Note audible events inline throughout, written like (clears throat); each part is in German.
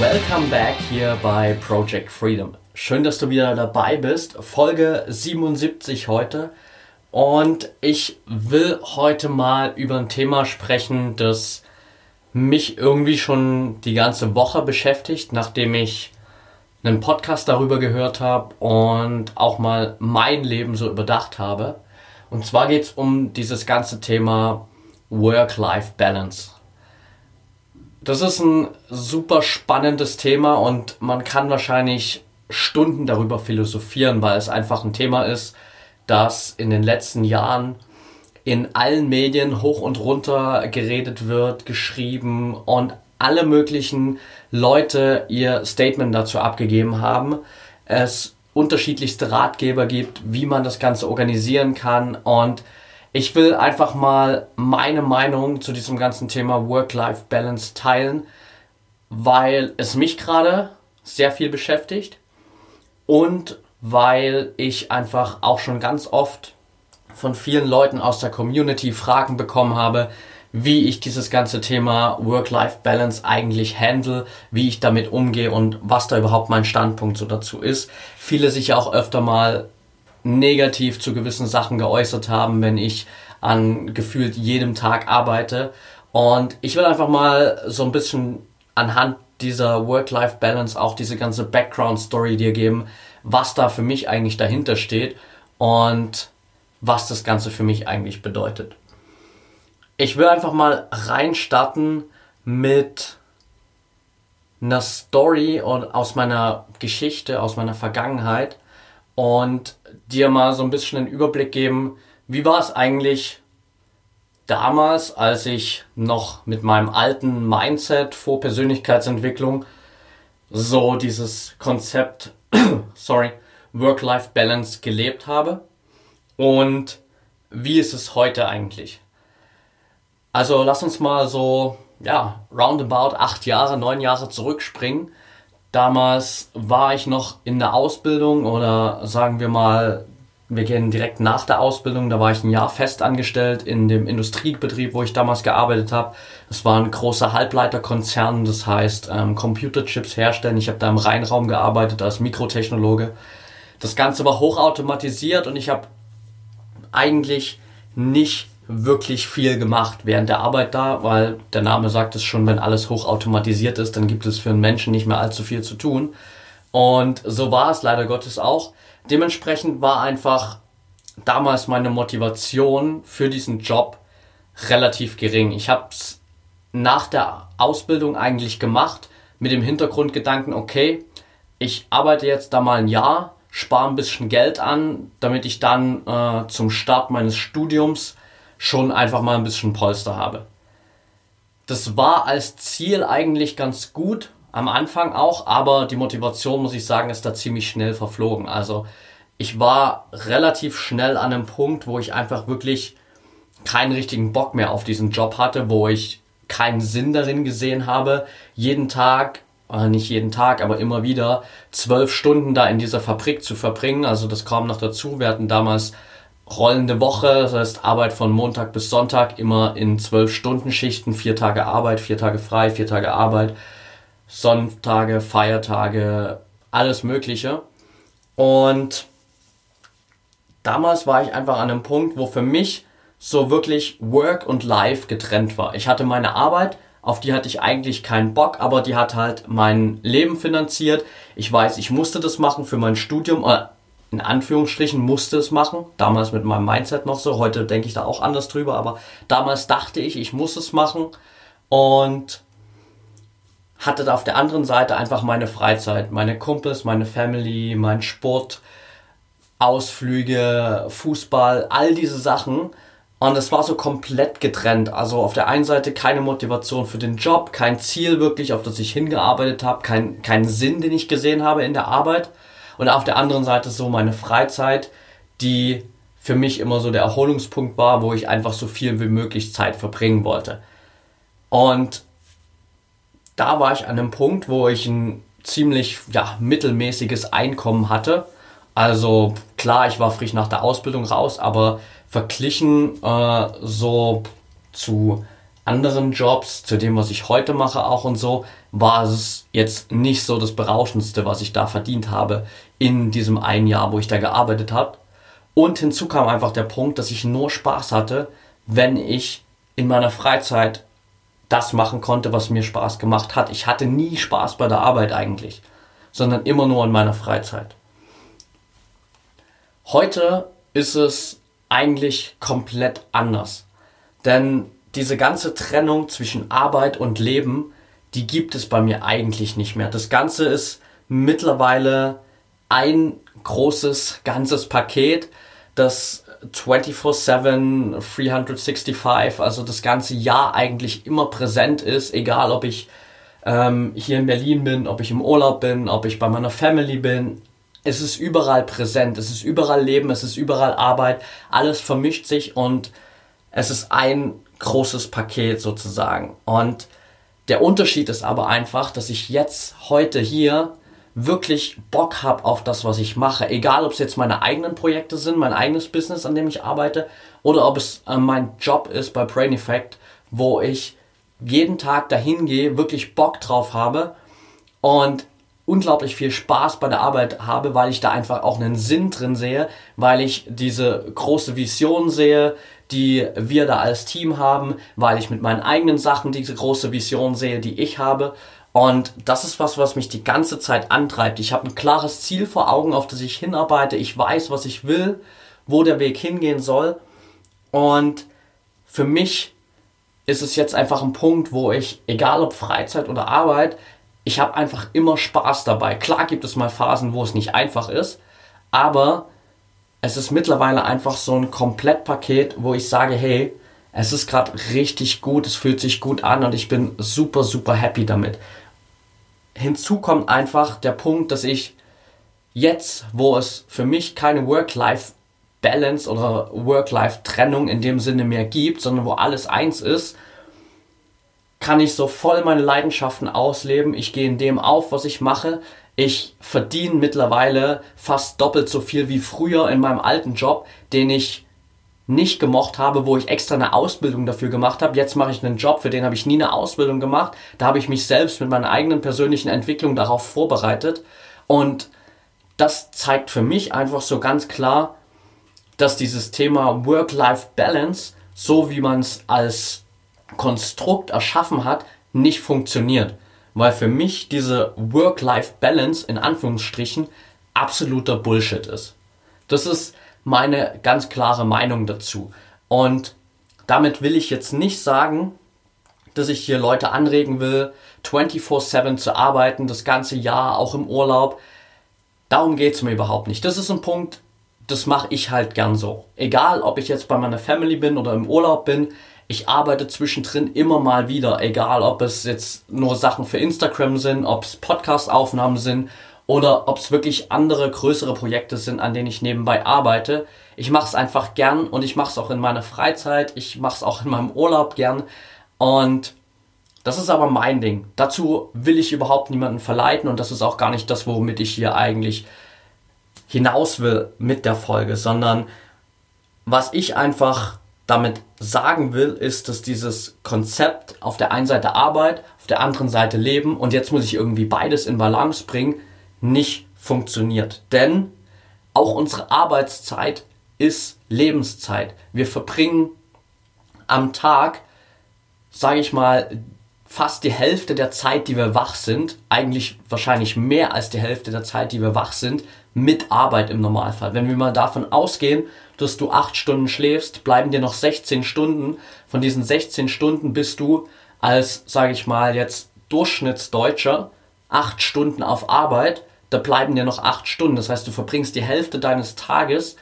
Welcome back hier bei Project Freedom. Schön, dass du wieder dabei bist. Folge 77 heute. Und ich will heute mal über ein Thema sprechen, das mich irgendwie schon die ganze Woche beschäftigt, nachdem ich einen Podcast darüber gehört habe und auch mal mein Leben so überdacht habe. Und zwar geht es um dieses ganze Thema Work-Life-Balance. Das ist ein super spannendes Thema und man kann wahrscheinlich Stunden darüber philosophieren, weil es einfach ein Thema ist, das in den letzten Jahren in allen Medien hoch und runter geredet wird, geschrieben und alle möglichen Leute ihr Statement dazu abgegeben haben. Es unterschiedlichste Ratgeber gibt, wie man das Ganze organisieren kann und ich will einfach mal meine Meinung zu diesem ganzen Thema Work-Life-Balance teilen, weil es mich gerade sehr viel beschäftigt und weil ich einfach auch schon ganz oft von vielen Leuten aus der Community Fragen bekommen habe, wie ich dieses ganze Thema Work-Life-Balance eigentlich handle, wie ich damit umgehe und was da überhaupt mein Standpunkt so dazu ist. Viele sich ja auch öfter mal negativ zu gewissen Sachen geäußert haben, wenn ich an gefühlt jedem Tag arbeite. Und ich will einfach mal so ein bisschen anhand dieser Work-Life-Balance auch diese ganze Background-Story dir geben, was da für mich eigentlich dahinter steht und was das Ganze für mich eigentlich bedeutet. Ich will einfach mal reinstarten mit einer Story und aus meiner Geschichte, aus meiner Vergangenheit, und dir mal so ein bisschen einen Überblick geben, wie war es eigentlich damals, als ich noch mit meinem alten Mindset vor Persönlichkeitsentwicklung so dieses Konzept, (clears throat) sorry, Work-Life-Balance gelebt habe? Und wie ist es heute eigentlich? Also lass uns mal so, ja, roundabout acht Jahre, neun Jahre zurückspringen Damals war ich noch in der Ausbildung oder sagen wir mal, wir gehen direkt nach der Ausbildung. Da war ich ein Jahr fest angestellt in dem Industriebetrieb, wo ich damals gearbeitet habe. Das war ein großer Halbleiterkonzern, das heißt ähm, Computerchips herstellen. Ich habe da im Reinraum gearbeitet als Mikrotechnologe. Das Ganze war hochautomatisiert und ich habe eigentlich nicht wirklich viel gemacht während der Arbeit da, weil der Name sagt es schon, wenn alles hochautomatisiert ist, dann gibt es für einen Menschen nicht mehr allzu viel zu tun. Und so war es leider Gottes auch. Dementsprechend war einfach damals meine Motivation für diesen Job relativ gering. Ich habe es nach der Ausbildung eigentlich gemacht mit dem Hintergrundgedanken, okay, ich arbeite jetzt da mal ein Jahr, spare ein bisschen Geld an, damit ich dann äh, zum Start meines Studiums schon einfach mal ein bisschen Polster habe. Das war als Ziel eigentlich ganz gut, am Anfang auch, aber die Motivation, muss ich sagen, ist da ziemlich schnell verflogen. Also ich war relativ schnell an einem Punkt, wo ich einfach wirklich keinen richtigen Bock mehr auf diesen Job hatte, wo ich keinen Sinn darin gesehen habe, jeden Tag, äh, nicht jeden Tag, aber immer wieder zwölf Stunden da in dieser Fabrik zu verbringen. Also das kam noch dazu. Wir hatten damals rollende Woche, das heißt Arbeit von Montag bis Sonntag immer in zwölf Stunden Schichten, vier Tage Arbeit, vier Tage frei, vier Tage Arbeit, Sonntage, Feiertage, alles Mögliche. Und damals war ich einfach an einem Punkt, wo für mich so wirklich Work und Life getrennt war. Ich hatte meine Arbeit, auf die hatte ich eigentlich keinen Bock, aber die hat halt mein Leben finanziert. Ich weiß, ich musste das machen für mein Studium, äh, in Anführungsstrichen musste es machen. Damals mit meinem Mindset noch so. Heute denke ich da auch anders drüber. Aber damals dachte ich, ich muss es machen. Und hatte da auf der anderen Seite einfach meine Freizeit, meine Kumpels, meine Family, mein Sport, Ausflüge, Fußball, all diese Sachen. Und es war so komplett getrennt. Also auf der einen Seite keine Motivation für den Job, kein Ziel wirklich, auf das ich hingearbeitet habe, kein, kein Sinn, den ich gesehen habe in der Arbeit. Und auf der anderen Seite so meine Freizeit, die für mich immer so der Erholungspunkt war, wo ich einfach so viel wie möglich Zeit verbringen wollte. Und da war ich an einem Punkt, wo ich ein ziemlich ja, mittelmäßiges Einkommen hatte. Also klar, ich war frisch nach der Ausbildung raus, aber verglichen äh, so zu anderen Jobs, zu dem, was ich heute mache auch und so, war es jetzt nicht so das Berauschendste, was ich da verdient habe in diesem einen Jahr, wo ich da gearbeitet habe. Und hinzu kam einfach der Punkt, dass ich nur Spaß hatte, wenn ich in meiner Freizeit das machen konnte, was mir Spaß gemacht hat. Ich hatte nie Spaß bei der Arbeit eigentlich, sondern immer nur in meiner Freizeit. Heute ist es eigentlich komplett anders. Denn diese ganze Trennung zwischen Arbeit und Leben, die gibt es bei mir eigentlich nicht mehr. Das Ganze ist mittlerweile ein großes, ganzes Paket, das 24-7, 365, also das ganze Jahr eigentlich immer präsent ist, egal ob ich ähm, hier in Berlin bin, ob ich im Urlaub bin, ob ich bei meiner Family bin, es ist überall präsent, es ist überall Leben, es ist überall Arbeit, alles vermischt sich und es ist ein großes Paket sozusagen. Und der Unterschied ist aber einfach, dass ich jetzt heute hier wirklich Bock habe auf das, was ich mache. Egal, ob es jetzt meine eigenen Projekte sind, mein eigenes Business, an dem ich arbeite, oder ob es äh, mein Job ist bei Brain Effect, wo ich jeden Tag dahin gehe, wirklich Bock drauf habe und unglaublich viel Spaß bei der Arbeit habe, weil ich da einfach auch einen Sinn drin sehe, weil ich diese große Vision sehe, die wir da als Team haben, weil ich mit meinen eigenen Sachen diese große Vision sehe, die ich habe. Und das ist was, was mich die ganze Zeit antreibt. Ich habe ein klares Ziel vor Augen, auf das ich hinarbeite. Ich weiß, was ich will, wo der Weg hingehen soll. Und für mich ist es jetzt einfach ein Punkt, wo ich, egal ob Freizeit oder Arbeit, ich habe einfach immer Spaß dabei. Klar gibt es mal Phasen, wo es nicht einfach ist, aber es ist mittlerweile einfach so ein Komplettpaket, wo ich sage, hey, es ist gerade richtig gut, es fühlt sich gut an und ich bin super, super happy damit. Hinzu kommt einfach der Punkt, dass ich jetzt, wo es für mich keine Work-Life-Balance oder Work-Life-Trennung in dem Sinne mehr gibt, sondern wo alles eins ist, kann ich so voll meine Leidenschaften ausleben. Ich gehe in dem auf, was ich mache. Ich verdiene mittlerweile fast doppelt so viel wie früher in meinem alten Job, den ich nicht gemocht habe, wo ich extra eine Ausbildung dafür gemacht habe. Jetzt mache ich einen Job, für den habe ich nie eine Ausbildung gemacht. Da habe ich mich selbst mit meiner eigenen persönlichen Entwicklung darauf vorbereitet. Und das zeigt für mich einfach so ganz klar, dass dieses Thema Work-Life-Balance, so wie man es als Konstrukt erschaffen hat, nicht funktioniert. Weil für mich diese Work-Life-Balance in Anführungsstrichen absoluter Bullshit ist. Das ist meine ganz klare Meinung dazu. Und damit will ich jetzt nicht sagen, dass ich hier Leute anregen will, 24/7 zu arbeiten, das ganze Jahr, auch im Urlaub. Darum geht es mir überhaupt nicht. Das ist ein Punkt, das mache ich halt gern so. Egal, ob ich jetzt bei meiner Family bin oder im Urlaub bin, ich arbeite zwischendrin immer mal wieder, egal ob es jetzt nur Sachen für Instagram sind, ob es Podcast-Aufnahmen sind oder ob es wirklich andere größere Projekte sind, an denen ich nebenbei arbeite. Ich mache es einfach gern und ich mache es auch in meiner Freizeit, ich mache es auch in meinem Urlaub gern und das ist aber mein Ding. Dazu will ich überhaupt niemanden verleiten und das ist auch gar nicht das, womit ich hier eigentlich hinaus will mit der Folge, sondern was ich einfach damit sagen will, ist, dass dieses Konzept auf der einen Seite Arbeit, auf der anderen Seite Leben und jetzt muss ich irgendwie beides in Balance bringen, nicht funktioniert. Denn auch unsere Arbeitszeit ist Lebenszeit. Wir verbringen am Tag, sage ich mal, fast die Hälfte der Zeit, die wir wach sind, eigentlich wahrscheinlich mehr als die Hälfte der Zeit, die wir wach sind, mit Arbeit im Normalfall. Wenn wir mal davon ausgehen, dass du acht Stunden schläfst, bleiben dir noch 16 Stunden. Von diesen 16 Stunden bist du als, sage ich mal, jetzt Durchschnittsdeutscher acht Stunden auf Arbeit. Da bleiben dir noch acht Stunden. Das heißt, du verbringst die Hälfte deines Tages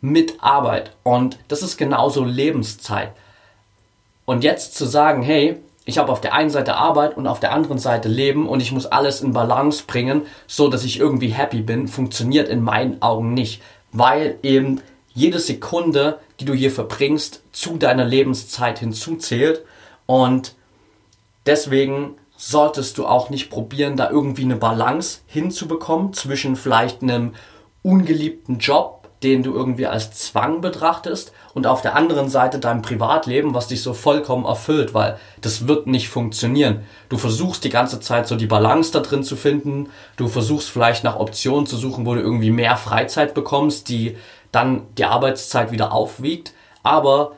mit Arbeit. Und das ist genauso Lebenszeit. Und jetzt zu sagen, hey, ich habe auf der einen Seite Arbeit und auf der anderen Seite Leben und ich muss alles in Balance bringen, so dass ich irgendwie happy bin, funktioniert in meinen Augen nicht, weil eben jede Sekunde, die du hier verbringst, zu deiner Lebenszeit hinzuzählt und deswegen solltest du auch nicht probieren, da irgendwie eine Balance hinzubekommen zwischen vielleicht einem ungeliebten Job den du irgendwie als Zwang betrachtest und auf der anderen Seite dein Privatleben, was dich so vollkommen erfüllt, weil das wird nicht funktionieren. Du versuchst die ganze Zeit so die Balance da drin zu finden, du versuchst vielleicht nach Optionen zu suchen, wo du irgendwie mehr Freizeit bekommst, die dann die Arbeitszeit wieder aufwiegt, aber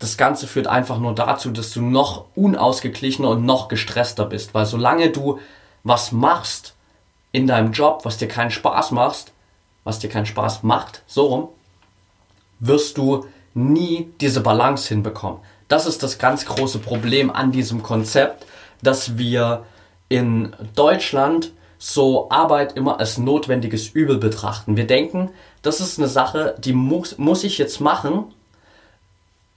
das Ganze führt einfach nur dazu, dass du noch unausgeglichener und noch gestresster bist, weil solange du was machst in deinem Job, was dir keinen Spaß macht, was dir keinen Spaß macht, so rum, wirst du nie diese Balance hinbekommen. Das ist das ganz große Problem an diesem Konzept, dass wir in Deutschland so Arbeit immer als notwendiges Übel betrachten. Wir denken, das ist eine Sache, die muss, muss ich jetzt machen,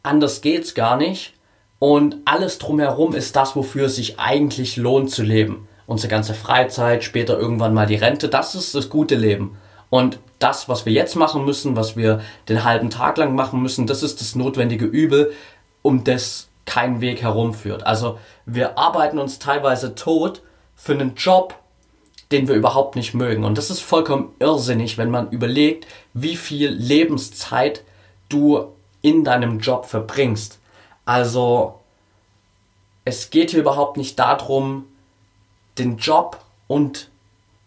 anders geht's gar nicht und alles drumherum ist das, wofür es sich eigentlich lohnt zu leben. Unsere ganze Freizeit, später irgendwann mal die Rente, das ist das gute Leben. Und das, was wir jetzt machen müssen, was wir den halben Tag lang machen müssen, das ist das notwendige Übel, um das kein Weg herumführt. Also wir arbeiten uns teilweise tot für einen Job, den wir überhaupt nicht mögen. Und das ist vollkommen irrsinnig, wenn man überlegt, wie viel Lebenszeit du in deinem Job verbringst. Also es geht hier überhaupt nicht darum, den Job und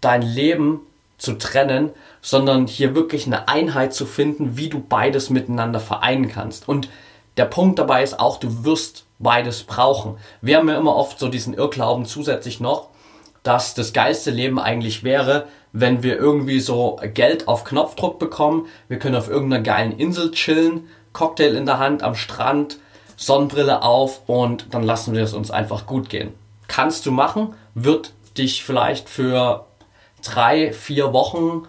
dein Leben zu trennen, sondern hier wirklich eine Einheit zu finden, wie du beides miteinander vereinen kannst. Und der Punkt dabei ist auch, du wirst beides brauchen. Wir haben ja immer oft so diesen Irrglauben zusätzlich noch, dass das geilste Leben eigentlich wäre, wenn wir irgendwie so Geld auf Knopfdruck bekommen, wir können auf irgendeiner geilen Insel chillen, Cocktail in der Hand am Strand, Sonnenbrille auf und dann lassen wir es uns einfach gut gehen. Kannst du machen, wird dich vielleicht für drei, vier Wochen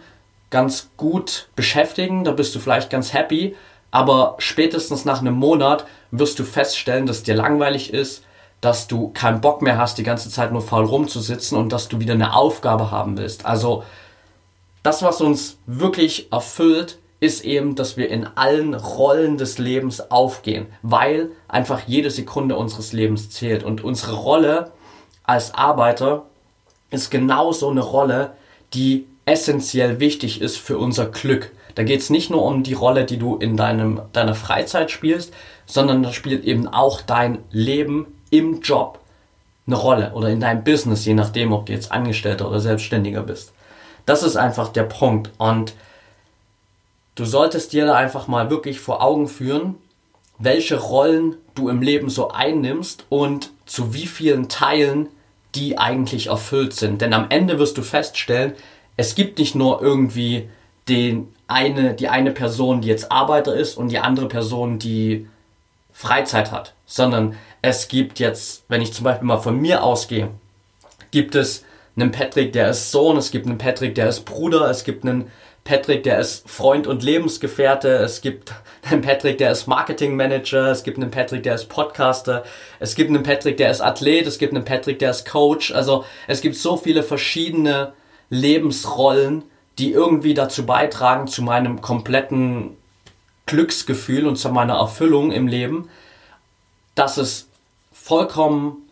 ganz gut beschäftigen, da bist du vielleicht ganz happy, aber spätestens nach einem Monat wirst du feststellen, dass dir langweilig ist, dass du keinen Bock mehr hast, die ganze Zeit nur faul rumzusitzen und dass du wieder eine Aufgabe haben willst. Also das, was uns wirklich erfüllt, ist eben, dass wir in allen Rollen des Lebens aufgehen, weil einfach jede Sekunde unseres Lebens zählt. Und unsere Rolle als Arbeiter ist genau so eine Rolle, die essentiell wichtig ist für unser Glück. Da geht es nicht nur um die Rolle, die du in deinem, deiner Freizeit spielst, sondern da spielt eben auch dein Leben im Job eine Rolle oder in deinem Business, je nachdem, ob du jetzt Angestellter oder Selbstständiger bist. Das ist einfach der Punkt. Und du solltest dir da einfach mal wirklich vor Augen führen, welche Rollen du im Leben so einnimmst und zu wie vielen Teilen die eigentlich erfüllt sind. Denn am Ende wirst du feststellen, es gibt nicht nur irgendwie den eine, die eine Person, die jetzt Arbeiter ist und die andere Person, die Freizeit hat, sondern es gibt jetzt, wenn ich zum Beispiel mal von mir ausgehe, gibt es einen Patrick, der ist Sohn, es gibt einen Patrick, der ist Bruder, es gibt einen Patrick, der ist Freund und Lebensgefährte, es gibt einen Patrick, der ist Marketingmanager, es gibt einen Patrick, der ist Podcaster, es gibt einen Patrick, der ist Athlet, es gibt einen Patrick, der ist Coach, also es gibt so viele verschiedene Lebensrollen, die irgendwie dazu beitragen zu meinem kompletten Glücksgefühl und zu meiner Erfüllung im Leben, dass es vollkommen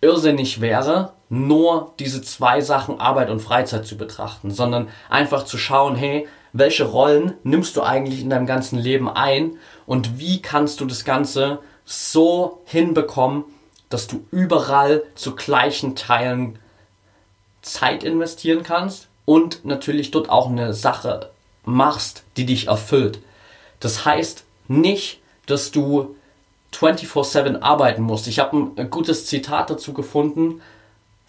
irrsinnig wäre, nur diese zwei Sachen Arbeit und Freizeit zu betrachten, sondern einfach zu schauen, hey, welche Rollen nimmst du eigentlich in deinem ganzen Leben ein und wie kannst du das Ganze so hinbekommen, dass du überall zu gleichen Teilen Zeit investieren kannst und natürlich dort auch eine Sache machst, die dich erfüllt. Das heißt nicht, dass du 24/7 arbeiten musst. Ich habe ein gutes Zitat dazu gefunden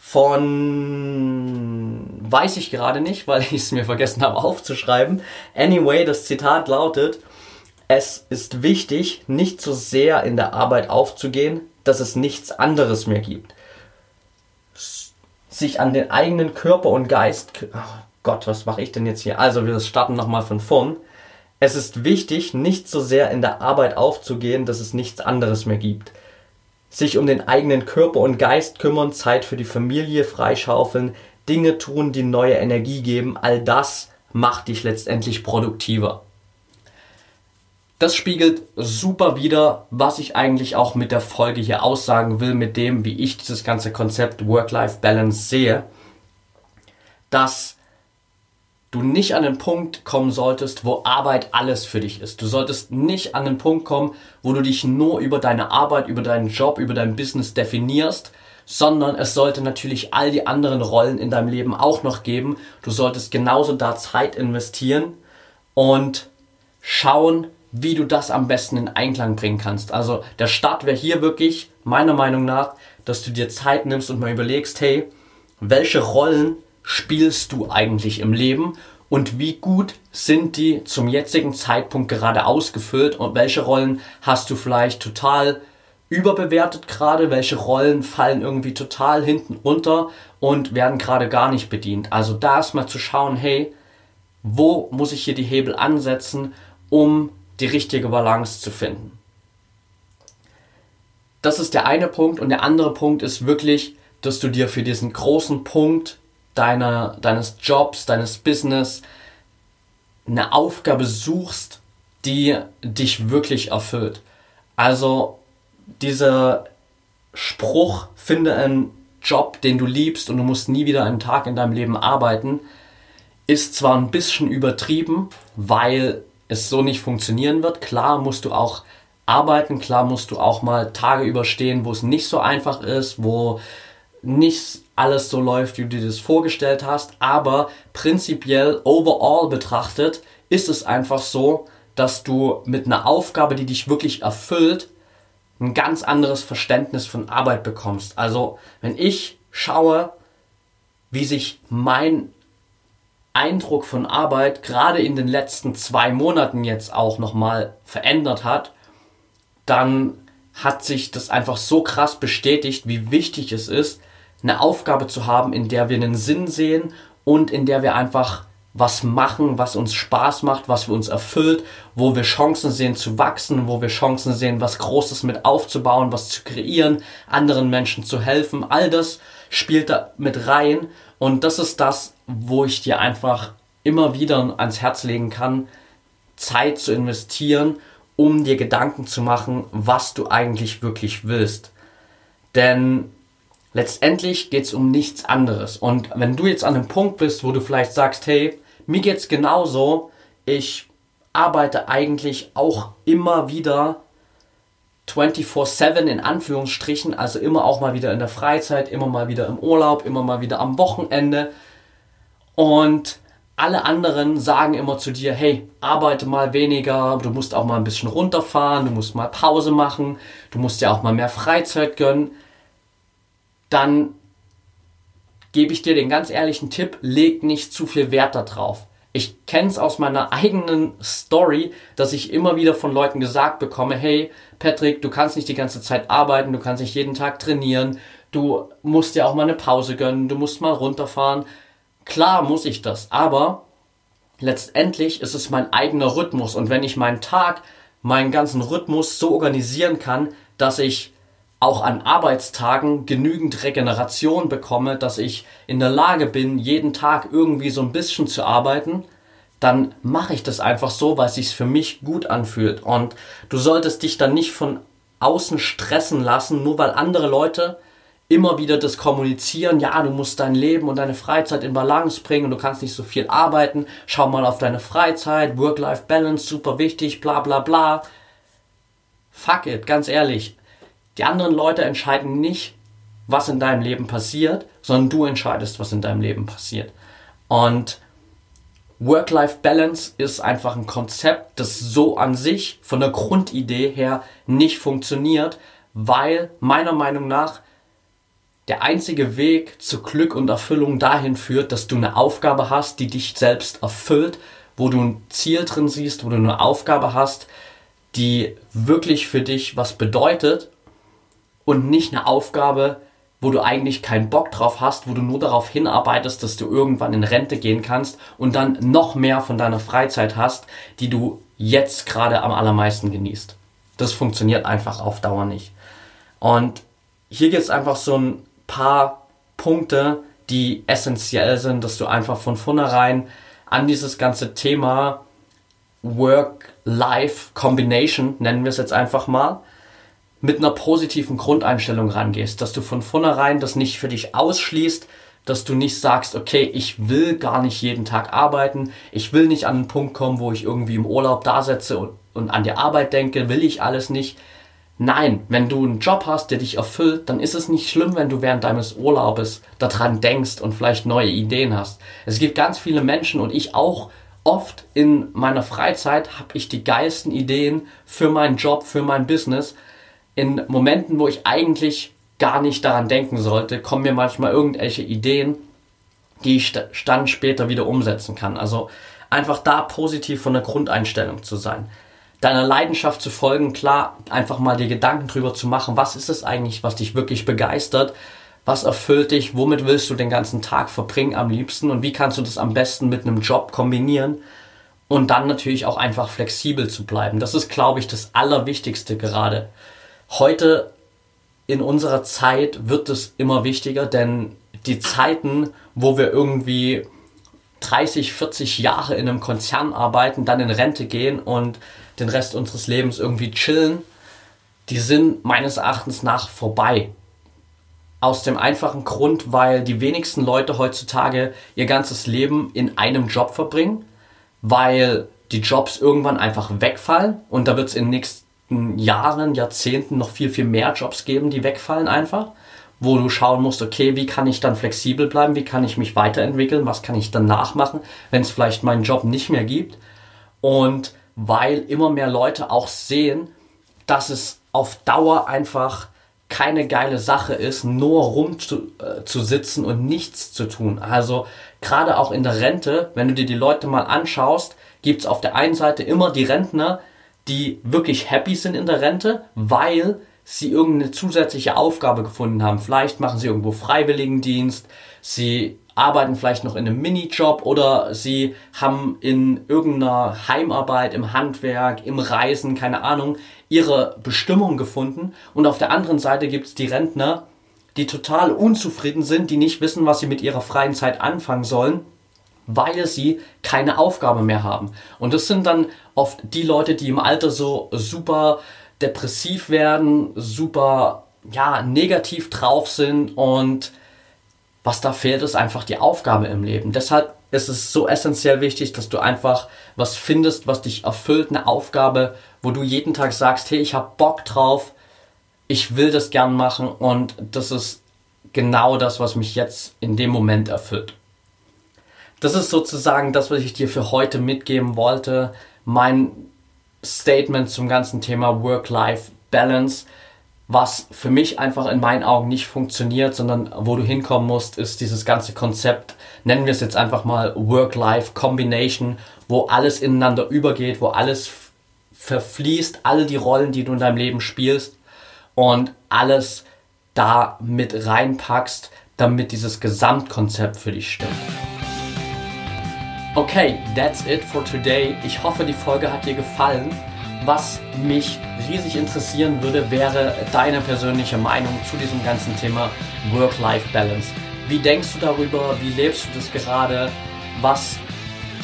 von weiß ich gerade nicht, weil ich es mir vergessen habe aufzuschreiben. Anyway, das Zitat lautet: Es ist wichtig, nicht so sehr in der Arbeit aufzugehen, dass es nichts anderes mehr gibt. Sich an den eigenen Körper und Geist. Oh Gott, was mache ich denn jetzt hier? Also, wir starten nochmal von vorn. Es ist wichtig, nicht so sehr in der Arbeit aufzugehen, dass es nichts anderes mehr gibt. Sich um den eigenen Körper und Geist kümmern, Zeit für die Familie freischaufeln, Dinge tun, die neue Energie geben, all das macht dich letztendlich produktiver. Das spiegelt super wider, was ich eigentlich auch mit der Folge hier aussagen will, mit dem, wie ich dieses ganze Konzept Work-Life-Balance sehe, dass du nicht an den Punkt kommen solltest, wo Arbeit alles für dich ist. Du solltest nicht an den Punkt kommen, wo du dich nur über deine Arbeit, über deinen Job, über dein Business definierst, sondern es sollte natürlich all die anderen Rollen in deinem Leben auch noch geben. Du solltest genauso da Zeit investieren und schauen, wie du das am besten in Einklang bringen kannst. Also der Start wäre hier wirklich, meiner Meinung nach, dass du dir Zeit nimmst und mal überlegst, hey, welche Rollen spielst du eigentlich im Leben und wie gut sind die zum jetzigen Zeitpunkt gerade ausgefüllt und welche Rollen hast du vielleicht total überbewertet gerade, welche Rollen fallen irgendwie total hinten runter und werden gerade gar nicht bedient. Also da erstmal zu schauen, hey, wo muss ich hier die Hebel ansetzen, um die richtige Balance zu finden. Das ist der eine Punkt und der andere Punkt ist wirklich, dass du dir für diesen großen Punkt deiner, deines Jobs, deines Business eine Aufgabe suchst, die dich wirklich erfüllt. Also dieser Spruch, finde einen Job, den du liebst und du musst nie wieder einen Tag in deinem Leben arbeiten, ist zwar ein bisschen übertrieben, weil es so nicht funktionieren wird. Klar musst du auch arbeiten, klar musst du auch mal Tage überstehen, wo es nicht so einfach ist, wo nicht alles so läuft, wie du dir das vorgestellt hast, aber prinzipiell overall betrachtet ist es einfach so, dass du mit einer Aufgabe, die dich wirklich erfüllt, ein ganz anderes Verständnis von Arbeit bekommst. Also, wenn ich schaue, wie sich mein Eindruck von Arbeit gerade in den letzten zwei Monaten jetzt auch nochmal verändert hat, dann hat sich das einfach so krass bestätigt, wie wichtig es ist, eine Aufgabe zu haben, in der wir einen Sinn sehen und in der wir einfach was machen, was uns Spaß macht, was uns erfüllt, wo wir Chancen sehen zu wachsen, wo wir Chancen sehen, was Großes mit aufzubauen, was zu kreieren, anderen Menschen zu helfen. All das spielt da mit rein und das ist das, wo ich dir einfach immer wieder ans Herz legen kann, Zeit zu investieren, um dir Gedanken zu machen, was du eigentlich wirklich willst. Denn letztendlich geht es um nichts anderes. Und wenn du jetzt an einem Punkt bist, wo du vielleicht sagst, hey, mir geht's genauso. Ich arbeite eigentlich auch immer wieder 24-7 in Anführungsstrichen, also immer auch mal wieder in der Freizeit, immer mal wieder im Urlaub, immer mal wieder am Wochenende. Und alle anderen sagen immer zu dir, hey, arbeite mal weniger, du musst auch mal ein bisschen runterfahren, du musst mal Pause machen, du musst dir auch mal mehr Freizeit gönnen. Dann gebe ich dir den ganz ehrlichen Tipp, leg nicht zu viel Wert darauf. Ich kenne es aus meiner eigenen Story, dass ich immer wieder von Leuten gesagt bekomme, hey Patrick, du kannst nicht die ganze Zeit arbeiten, du kannst nicht jeden Tag trainieren, du musst dir auch mal eine Pause gönnen, du musst mal runterfahren. Klar muss ich das, aber letztendlich ist es mein eigener Rhythmus und wenn ich meinen Tag, meinen ganzen Rhythmus so organisieren kann, dass ich auch an Arbeitstagen genügend Regeneration bekomme, dass ich in der Lage bin, jeden Tag irgendwie so ein bisschen zu arbeiten, dann mache ich das einfach so, weil es sich für mich gut anfühlt. Und du solltest dich dann nicht von außen stressen lassen, nur weil andere Leute immer wieder das kommunizieren, ja, du musst dein Leben und deine Freizeit in Balance bringen und du kannst nicht so viel arbeiten, schau mal auf deine Freizeit, Work-Life-Balance, super wichtig, bla bla bla. Fuck it, ganz ehrlich die anderen Leute entscheiden nicht, was in deinem Leben passiert, sondern du entscheidest, was in deinem Leben passiert. Und Work-Life-Balance ist einfach ein Konzept, das so an sich von der Grundidee her nicht funktioniert, weil meiner Meinung nach der einzige Weg zu Glück und Erfüllung dahin führt, dass du eine Aufgabe hast, die dich selbst erfüllt, wo du ein Ziel drin siehst, wo du eine Aufgabe hast, die wirklich für dich was bedeutet und nicht eine Aufgabe, wo du eigentlich keinen Bock drauf hast, wo du nur darauf hinarbeitest, dass du irgendwann in Rente gehen kannst und dann noch mehr von deiner Freizeit hast, die du jetzt gerade am allermeisten genießt. Das funktioniert einfach auf Dauer nicht. Und hier gibt es einfach so ein paar Punkte, die essentiell sind, dass du einfach von vornherein an dieses ganze Thema Work-Life-Combination, nennen wir es jetzt einfach mal, mit einer positiven Grundeinstellung rangehst, dass du von vornherein das nicht für dich ausschließt, dass du nicht sagst, okay, ich will gar nicht jeden Tag arbeiten, ich will nicht an einen Punkt kommen, wo ich irgendwie im Urlaub da sitze und, und an die Arbeit denke, will ich alles nicht. Nein, wenn du einen Job hast, der dich erfüllt, dann ist es nicht schlimm, wenn du während deines Urlaubes daran denkst und vielleicht neue Ideen hast. Es gibt ganz viele Menschen und ich auch oft in meiner Freizeit habe ich die geilsten Ideen für meinen Job, für mein Business. In Momenten, wo ich eigentlich gar nicht daran denken sollte, kommen mir manchmal irgendwelche Ideen, die ich dann später wieder umsetzen kann. Also einfach da positiv von der Grundeinstellung zu sein. Deiner Leidenschaft zu folgen, klar, einfach mal dir Gedanken drüber zu machen, was ist es eigentlich, was dich wirklich begeistert was erfüllt dich? Womit willst du den ganzen Tag verbringen am liebsten? Und wie kannst du das am besten mit einem Job kombinieren? Und dann natürlich auch einfach flexibel zu bleiben. Das ist, glaube ich, das Allerwichtigste gerade. Heute in unserer Zeit wird es immer wichtiger, denn die Zeiten, wo wir irgendwie 30, 40 Jahre in einem Konzern arbeiten, dann in Rente gehen und den Rest unseres Lebens irgendwie chillen, die sind meines Erachtens nach vorbei. Aus dem einfachen Grund, weil die wenigsten Leute heutzutage ihr ganzes Leben in einem Job verbringen, weil die Jobs irgendwann einfach wegfallen und da wird es in den nächsten Jahren, Jahrzehnten noch viel, viel mehr Jobs geben, die wegfallen einfach, wo du schauen musst, okay, wie kann ich dann flexibel bleiben, wie kann ich mich weiterentwickeln, was kann ich danach machen, wenn es vielleicht meinen Job nicht mehr gibt und weil immer mehr Leute auch sehen, dass es auf Dauer einfach keine geile Sache ist, nur rum zu, äh, und nichts zu tun. Also gerade auch in der Rente, wenn du dir die Leute mal anschaust, gibt es auf der einen Seite immer die Rentner, die wirklich happy sind in der Rente, weil sie irgendeine zusätzliche Aufgabe gefunden haben. Vielleicht machen sie irgendwo Freiwilligendienst, sie arbeiten vielleicht noch in einem Minijob oder sie haben in irgendeiner Heimarbeit, im Handwerk, im Reisen, keine Ahnung, ihre Bestimmung gefunden. Und auf der anderen Seite gibt es die Rentner, die total unzufrieden sind, die nicht wissen, was sie mit ihrer freien Zeit anfangen sollen, weil sie keine Aufgabe mehr haben. Und das sind dann oft die Leute, die im Alter so super depressiv werden, super ja, negativ drauf sind und was da fehlt, ist einfach die Aufgabe im Leben. Deshalb ist es so essentiell wichtig, dass du einfach was findest, was dich erfüllt, eine Aufgabe, wo du jeden Tag sagst, hey, ich habe Bock drauf, ich will das gern machen und das ist genau das, was mich jetzt in dem Moment erfüllt. Das ist sozusagen das, was ich dir für heute mitgeben wollte. Mein Statement zum ganzen Thema Work-Life-Balance was für mich einfach in meinen Augen nicht funktioniert, sondern wo du hinkommen musst, ist dieses ganze Konzept, nennen wir es jetzt einfach mal Work-Life-Combination, wo alles ineinander übergeht, wo alles verfließt, alle die Rollen, die du in deinem Leben spielst und alles da mit reinpackst, damit dieses Gesamtkonzept für dich stimmt. Okay, that's it for today. Ich hoffe, die Folge hat dir gefallen. Was mich riesig interessieren würde, wäre deine persönliche Meinung zu diesem ganzen Thema Work-Life-Balance. Wie denkst du darüber? Wie lebst du das gerade? Was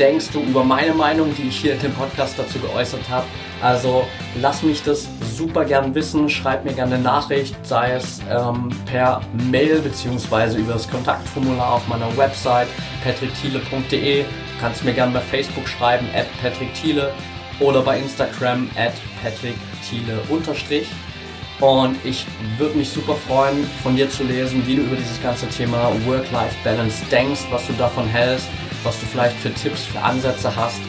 denkst du über meine Meinung, die ich hier in dem Podcast dazu geäußert habe? Also lass mich das super gern wissen. Schreib mir gerne eine Nachricht, sei es ähm, per Mail bzw. über das Kontaktformular auf meiner Website patrickthiele.de. Du kannst mir gerne bei Facebook schreiben, at patrickthiele oder bei Instagram at patrickthiele Und ich würde mich super freuen, von dir zu lesen, wie du über dieses ganze Thema Work-Life-Balance denkst, was du davon hältst, was du vielleicht für Tipps, für Ansätze hast.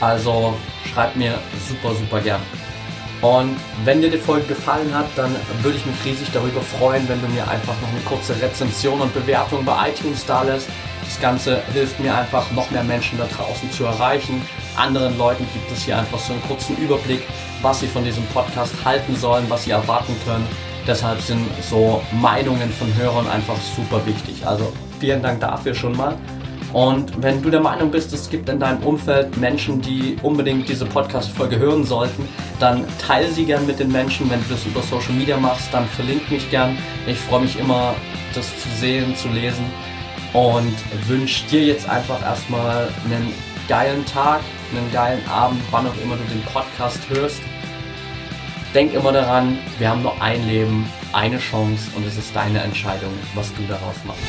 Also schreib mir super, super gern. Und wenn dir die Folge gefallen hat, dann würde ich mich riesig darüber freuen, wenn du mir einfach noch eine kurze Rezension und Bewertung bei iTunes da lässt. Das Ganze hilft mir einfach, noch mehr Menschen da draußen zu erreichen. Anderen Leuten gibt es hier einfach so einen kurzen Überblick, was sie von diesem Podcast halten sollen, was sie erwarten können. Deshalb sind so Meinungen von Hörern einfach super wichtig. Also vielen Dank dafür schon mal. Und wenn du der Meinung bist, es gibt in deinem Umfeld Menschen, die unbedingt diese Podcast-Folge hören sollten, dann teile sie gern mit den Menschen. Wenn du das über Social Media machst, dann verlink mich gern. Ich freue mich immer, das zu sehen, zu lesen und wünsche dir jetzt einfach erstmal einen geilen Tag, einen geilen Abend, wann auch immer du den Podcast hörst. Denk immer daran, wir haben nur ein Leben, eine Chance und es ist deine Entscheidung, was du daraus machst.